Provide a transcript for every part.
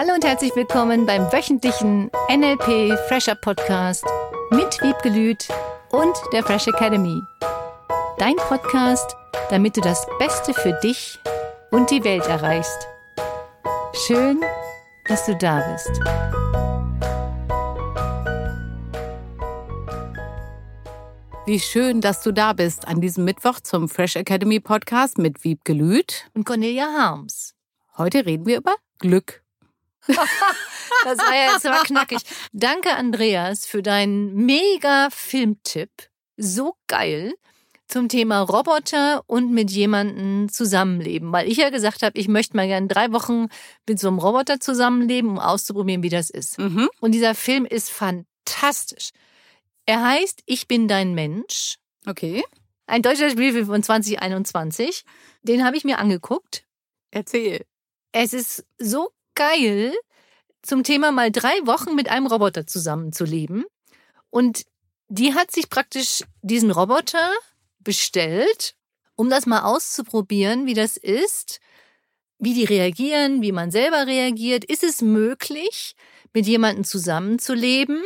Hallo und herzlich willkommen beim wöchentlichen NLP Fresher Podcast mit Wiebgelüt und der Fresh Academy. Dein Podcast, damit du das Beste für dich und die Welt erreichst. Schön, dass du da bist. Wie schön, dass du da bist an diesem Mittwoch zum Fresh Academy Podcast mit Wiebke Lüth und Cornelia Harms. Heute reden wir über Glück. Das war ja jetzt mal knackig. Danke, Andreas, für deinen mega Filmtipp. So geil zum Thema Roboter und mit jemandem zusammenleben. Weil ich ja gesagt habe, ich möchte mal gerne drei Wochen mit so einem Roboter zusammenleben, um auszuprobieren, wie das ist. Mhm. Und dieser Film ist fantastisch. Er heißt Ich bin dein Mensch. Okay. Ein deutscher Spielfilm von 2021. Den habe ich mir angeguckt. Erzähl. Es ist so geil, zum Thema mal drei Wochen mit einem Roboter zusammenzuleben. Und die hat sich praktisch diesen Roboter bestellt, um das mal auszuprobieren, wie das ist, wie die reagieren, wie man selber reagiert. Ist es möglich, mit jemandem zusammenzuleben,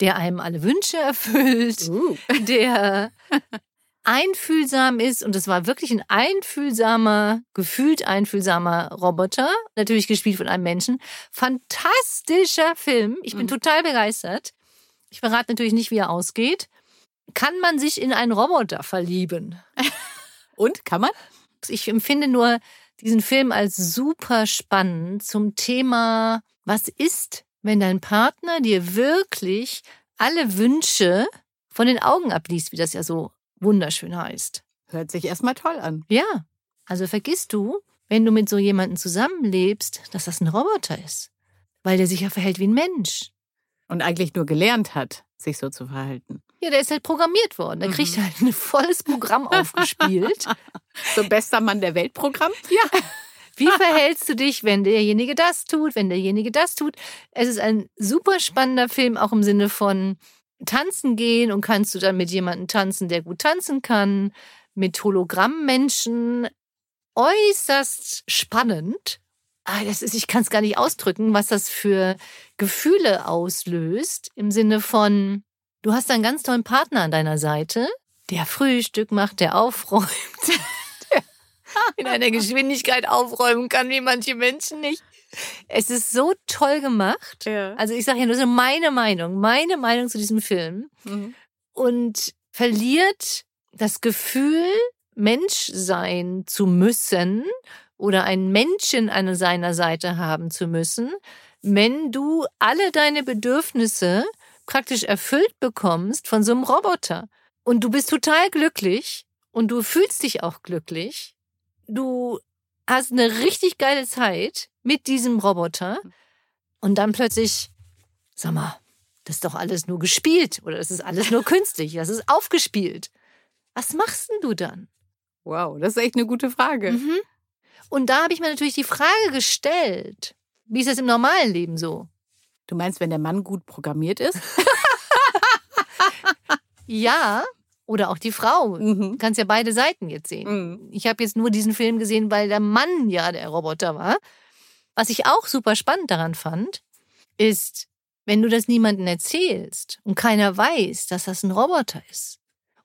der einem alle Wünsche erfüllt, uh. der einfühlsam ist und es war wirklich ein einfühlsamer, gefühlt einfühlsamer Roboter, natürlich gespielt von einem Menschen. Fantastischer Film. Ich bin mhm. total begeistert. Ich verrate natürlich nicht, wie er ausgeht. Kann man sich in einen Roboter verlieben? und kann man? Ich empfinde nur diesen Film als super spannend zum Thema, was ist, wenn dein Partner dir wirklich alle Wünsche von den Augen abliest, wie das ja so wunderschön heißt. Hört sich erstmal toll an. Ja. Also vergisst du, wenn du mit so jemandem zusammenlebst, dass das ein Roboter ist. Weil der sich ja verhält wie ein Mensch. Und eigentlich nur gelernt hat, sich so zu verhalten. Ja, der ist halt programmiert worden. Der mhm. kriegt halt ein volles Programm aufgespielt. so bester Mann der Weltprogramm? Ja. Wie verhältst du dich, wenn derjenige das tut, wenn derjenige das tut? Es ist ein super spannender Film, auch im Sinne von tanzen gehen und kannst du dann mit jemandem tanzen, der gut tanzen kann, mit Hologrammmenschen. Äußerst spannend. Ah, das ist, ich kann es gar nicht ausdrücken, was das für Gefühle auslöst. Im Sinne von, du hast einen ganz tollen Partner an deiner Seite, der Frühstück macht, der aufräumt, der in einer Geschwindigkeit aufräumen kann, wie manche Menschen nicht. Es ist so toll gemacht. Ja. Also ich sage ja nur so meine Meinung, meine Meinung zu diesem Film. Mhm. Und verliert das Gefühl, Mensch sein zu müssen oder einen Menschen an seiner Seite haben zu müssen, wenn du alle deine Bedürfnisse praktisch erfüllt bekommst von so einem Roboter. Und du bist total glücklich und du fühlst dich auch glücklich. Du hast eine richtig geile Zeit mit diesem Roboter und dann plötzlich, sag mal, das ist doch alles nur gespielt oder das ist alles nur künstlich, das ist aufgespielt. Was machst denn du dann? Wow, das ist echt eine gute Frage. Mhm. Und da habe ich mir natürlich die Frage gestellt, wie ist das im normalen Leben so? Du meinst, wenn der Mann gut programmiert ist? ja, oder auch die Frau. Mhm. Du kannst ja beide Seiten jetzt sehen. Mhm. Ich habe jetzt nur diesen Film gesehen, weil der Mann ja der Roboter war. Was ich auch super spannend daran fand, ist, wenn du das niemandem erzählst und keiner weiß, dass das ein Roboter ist.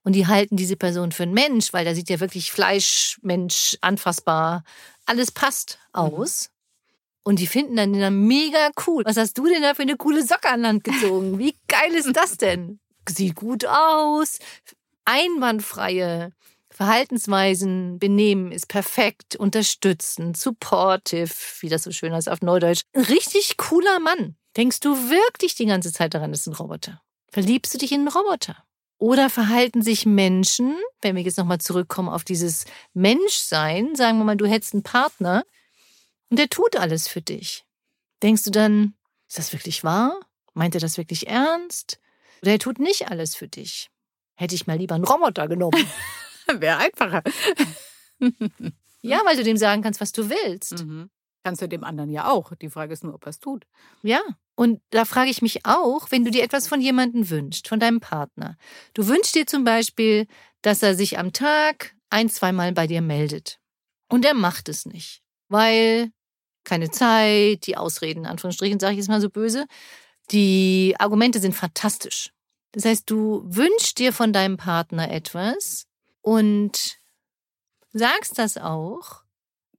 Und die halten diese Person für einen Mensch, weil da sieht ja wirklich Fleisch, Mensch, anfassbar, alles passt mhm. aus. Mhm. Und die finden dann, dann mega cool. Was hast du denn da für eine coole Socke an Land gezogen? Wie geil ist das denn? Sieht gut aus, einwandfreie Verhaltensweisen, Benehmen ist perfekt, unterstützend, supportive, wie das so schön heißt auf Neudeutsch. Ein richtig cooler Mann. Denkst du wirklich die ganze Zeit daran, das ist ein Roboter? Verliebst du dich in einen Roboter? Oder verhalten sich Menschen, wenn wir jetzt nochmal zurückkommen auf dieses Menschsein, sagen wir mal, du hättest einen Partner und der tut alles für dich. Denkst du dann, ist das wirklich wahr? Meint er das wirklich ernst? Oder er tut nicht alles für dich? Hätte ich mal lieber einen Roboter genommen. Wäre einfacher. ja, weil du dem sagen kannst, was du willst. Mhm. Kannst du dem anderen ja auch. Die Frage ist nur, ob er es tut. Ja. Und da frage ich mich auch, wenn du dir etwas von jemandem wünschst, von deinem Partner. Du wünschst dir zum Beispiel, dass er sich am Tag ein, zweimal bei dir meldet. Und er macht es nicht, weil keine Zeit, die Ausreden, Anführungsstrichen, sage ich jetzt mal so böse. Die Argumente sind fantastisch. Das heißt, du wünschst dir von deinem Partner etwas und sagst das auch.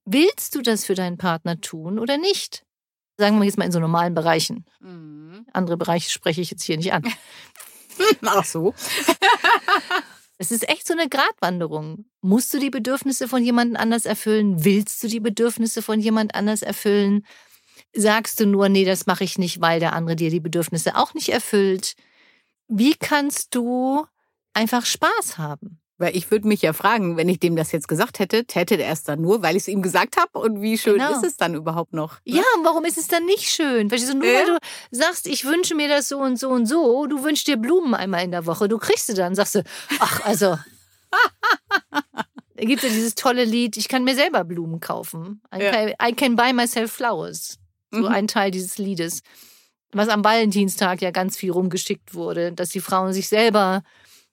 Willst du das für deinen Partner tun oder nicht? Sagen wir jetzt mal in so normalen Bereichen. Mhm. Andere Bereiche spreche ich jetzt hier nicht an. Ach so. Es ist echt so eine Gratwanderung. Musst du die Bedürfnisse von jemand anders erfüllen? Willst du die Bedürfnisse von jemand anders erfüllen? Sagst du nur, nee, das mache ich nicht, weil der andere dir die Bedürfnisse auch nicht erfüllt? Wie kannst du einfach Spaß haben? Weil ich würde mich ja fragen, wenn ich dem das jetzt gesagt hätte, täte er es dann nur, weil ich es ihm gesagt habe? Und wie schön genau. ist es dann überhaupt noch? Ne? Ja, und warum ist es dann nicht schön? Verstehst du, nur äh? weil du sagst, ich wünsche mir das so und so und so, du wünschst dir Blumen einmal in der Woche, du kriegst sie dann, sagst du, ach, also. da gibt es ja dieses tolle Lied, ich kann mir selber Blumen kaufen. I, ja. can, I can buy myself flowers. So mhm. ein Teil dieses Liedes. Was am Valentinstag ja ganz viel rumgeschickt wurde, dass die Frauen sich selber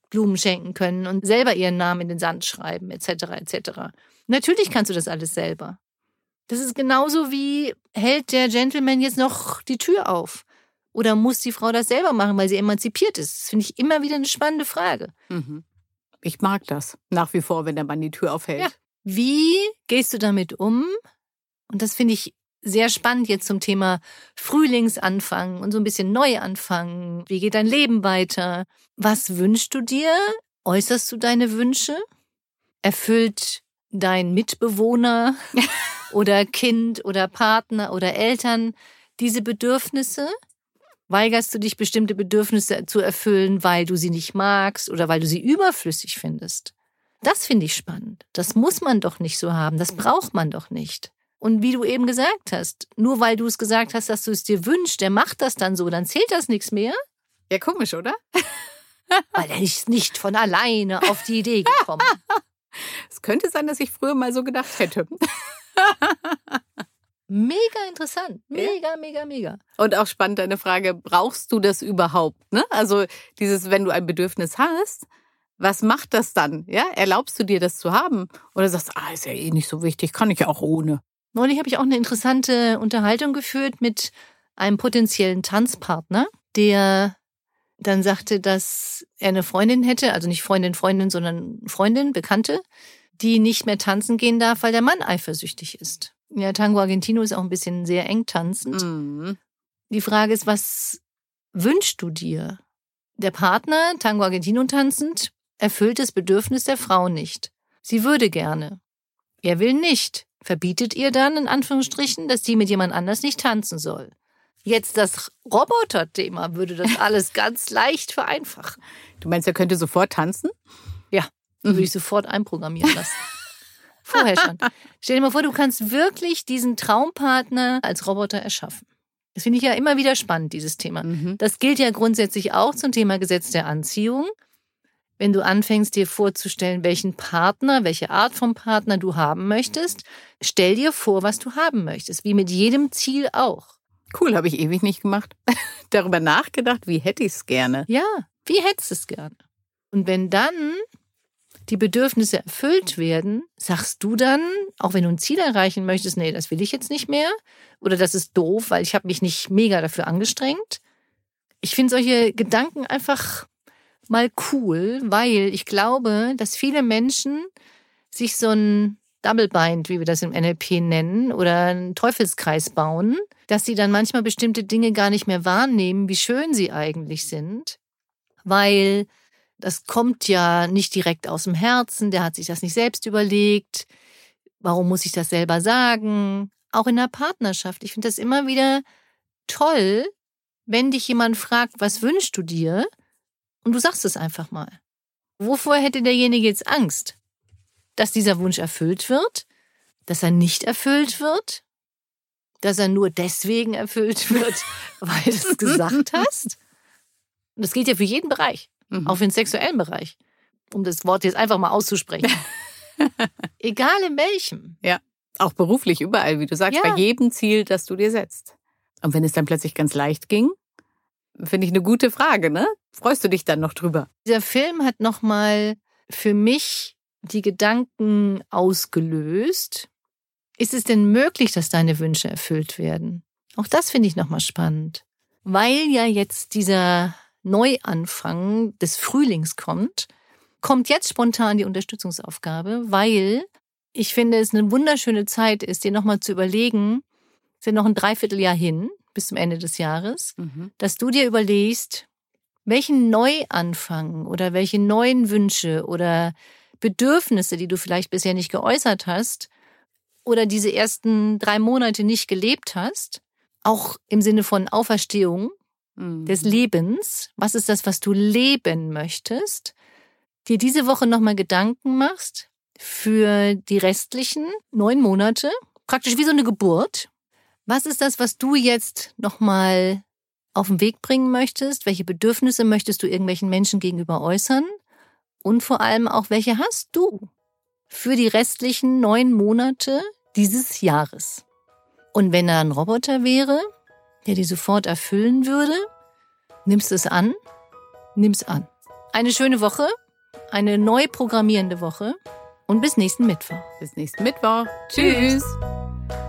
Blumen schenken können und selber ihren Namen in den Sand schreiben, etc. etc. Natürlich kannst du das alles selber. Das ist genauso wie, hält der Gentleman jetzt noch die Tür auf? Oder muss die Frau das selber machen, weil sie emanzipiert ist? Das finde ich immer wieder eine spannende Frage. Mhm. Ich mag das nach wie vor, wenn der Mann die Tür aufhält. Ja. Wie gehst du damit um? Und das finde ich sehr spannend jetzt zum Thema Frühlingsanfang und so ein bisschen Neuanfang. Wie geht dein Leben weiter? Was wünschst du dir? Äußerst du deine Wünsche? Erfüllt dein Mitbewohner oder Kind oder Partner oder Eltern diese Bedürfnisse? Weigerst du dich, bestimmte Bedürfnisse zu erfüllen, weil du sie nicht magst oder weil du sie überflüssig findest? Das finde ich spannend. Das muss man doch nicht so haben. Das braucht man doch nicht. Und wie du eben gesagt hast, nur weil du es gesagt hast, dass du es dir wünschst, der macht das dann so, dann zählt das nichts mehr. Ja, komisch, oder? weil er ist nicht von alleine auf die Idee gekommen. Es könnte sein, dass ich früher mal so gedacht hätte. Mega interessant. Mega, mega, mega. Und auch spannend deine Frage, brauchst du das überhaupt? Ne? Also dieses, wenn du ein Bedürfnis hast, was macht das dann? Ja, erlaubst du dir das zu haben? Oder sagst, du, ah, ist ja eh nicht so wichtig, kann ich ja auch ohne. Neulich habe ich auch eine interessante Unterhaltung geführt mit einem potenziellen Tanzpartner, der dann sagte, dass er eine Freundin hätte, also nicht Freundin, Freundin, sondern Freundin, Bekannte, die nicht mehr tanzen gehen darf, weil der Mann eifersüchtig ist. Ja, Tango Argentino ist auch ein bisschen sehr eng tanzend. Mhm. Die Frage ist, was wünschst du dir? Der Partner, Tango Argentino tanzend, erfüllt das Bedürfnis der Frau nicht. Sie würde gerne. Er will nicht verbietet ihr dann, in Anführungsstrichen, dass sie mit jemand anders nicht tanzen soll. Jetzt das Roboter-Thema würde das alles ganz leicht vereinfachen. Du meinst, er könnte sofort tanzen? Ja, mhm. würde ich sofort einprogrammieren lassen. Vorher schon. Stell dir mal vor, du kannst wirklich diesen Traumpartner als Roboter erschaffen. Das finde ich ja immer wieder spannend, dieses Thema. Mhm. Das gilt ja grundsätzlich auch zum Thema Gesetz der Anziehung wenn du anfängst, dir vorzustellen, welchen Partner, welche Art von Partner du haben möchtest, stell dir vor, was du haben möchtest, wie mit jedem Ziel auch. Cool, habe ich ewig nicht gemacht. Darüber nachgedacht, wie hätte ich es gerne. Ja, wie hättest du es gerne? Und wenn dann die Bedürfnisse erfüllt werden, sagst du dann, auch wenn du ein Ziel erreichen möchtest, nee, das will ich jetzt nicht mehr oder das ist doof, weil ich habe mich nicht mega dafür angestrengt. Ich finde solche Gedanken einfach mal cool, weil ich glaube, dass viele Menschen sich so ein Double Bind, wie wir das im NLP nennen, oder einen Teufelskreis bauen, dass sie dann manchmal bestimmte Dinge gar nicht mehr wahrnehmen, wie schön sie eigentlich sind, weil das kommt ja nicht direkt aus dem Herzen, der hat sich das nicht selbst überlegt. Warum muss ich das selber sagen? Auch in der Partnerschaft. Ich finde das immer wieder toll, wenn dich jemand fragt, was wünschst du dir? Und du sagst es einfach mal. Wovor hätte derjenige jetzt Angst? Dass dieser Wunsch erfüllt wird? Dass er nicht erfüllt wird? Dass er nur deswegen erfüllt wird, weil du es gesagt hast? Und das gilt ja für jeden Bereich, mhm. auch für den sexuellen Bereich, um das Wort jetzt einfach mal auszusprechen. Egal in welchem. Ja, auch beruflich, überall, wie du sagst, ja. bei jedem Ziel, das du dir setzt. Und wenn es dann plötzlich ganz leicht ging, Finde ich eine gute Frage, ne? Freust du dich dann noch drüber? Dieser Film hat nochmal für mich die Gedanken ausgelöst. Ist es denn möglich, dass deine Wünsche erfüllt werden? Auch das finde ich nochmal spannend. Weil ja jetzt dieser Neuanfang des Frühlings kommt, kommt jetzt spontan die Unterstützungsaufgabe, weil ich finde, es eine wunderschöne Zeit ist, dir nochmal zu überlegen, sind noch ein Dreivierteljahr hin bis zum Ende des Jahres, mhm. dass du dir überlegst, welchen Neuanfang oder welche neuen Wünsche oder Bedürfnisse, die du vielleicht bisher nicht geäußert hast oder diese ersten drei Monate nicht gelebt hast, auch im Sinne von Auferstehung mhm. des Lebens, was ist das, was du leben möchtest, dir diese Woche nochmal Gedanken machst für die restlichen neun Monate, praktisch wie so eine Geburt. Was ist das, was du jetzt nochmal auf den Weg bringen möchtest? Welche Bedürfnisse möchtest du irgendwelchen Menschen gegenüber äußern? Und vor allem auch, welche hast du für die restlichen neun Monate dieses Jahres? Und wenn da ein Roboter wäre, der die sofort erfüllen würde, nimmst du es an? Nimm's an. Eine schöne Woche, eine neu programmierende Woche und bis nächsten Mittwoch. Bis nächsten Mittwoch. Tschüss.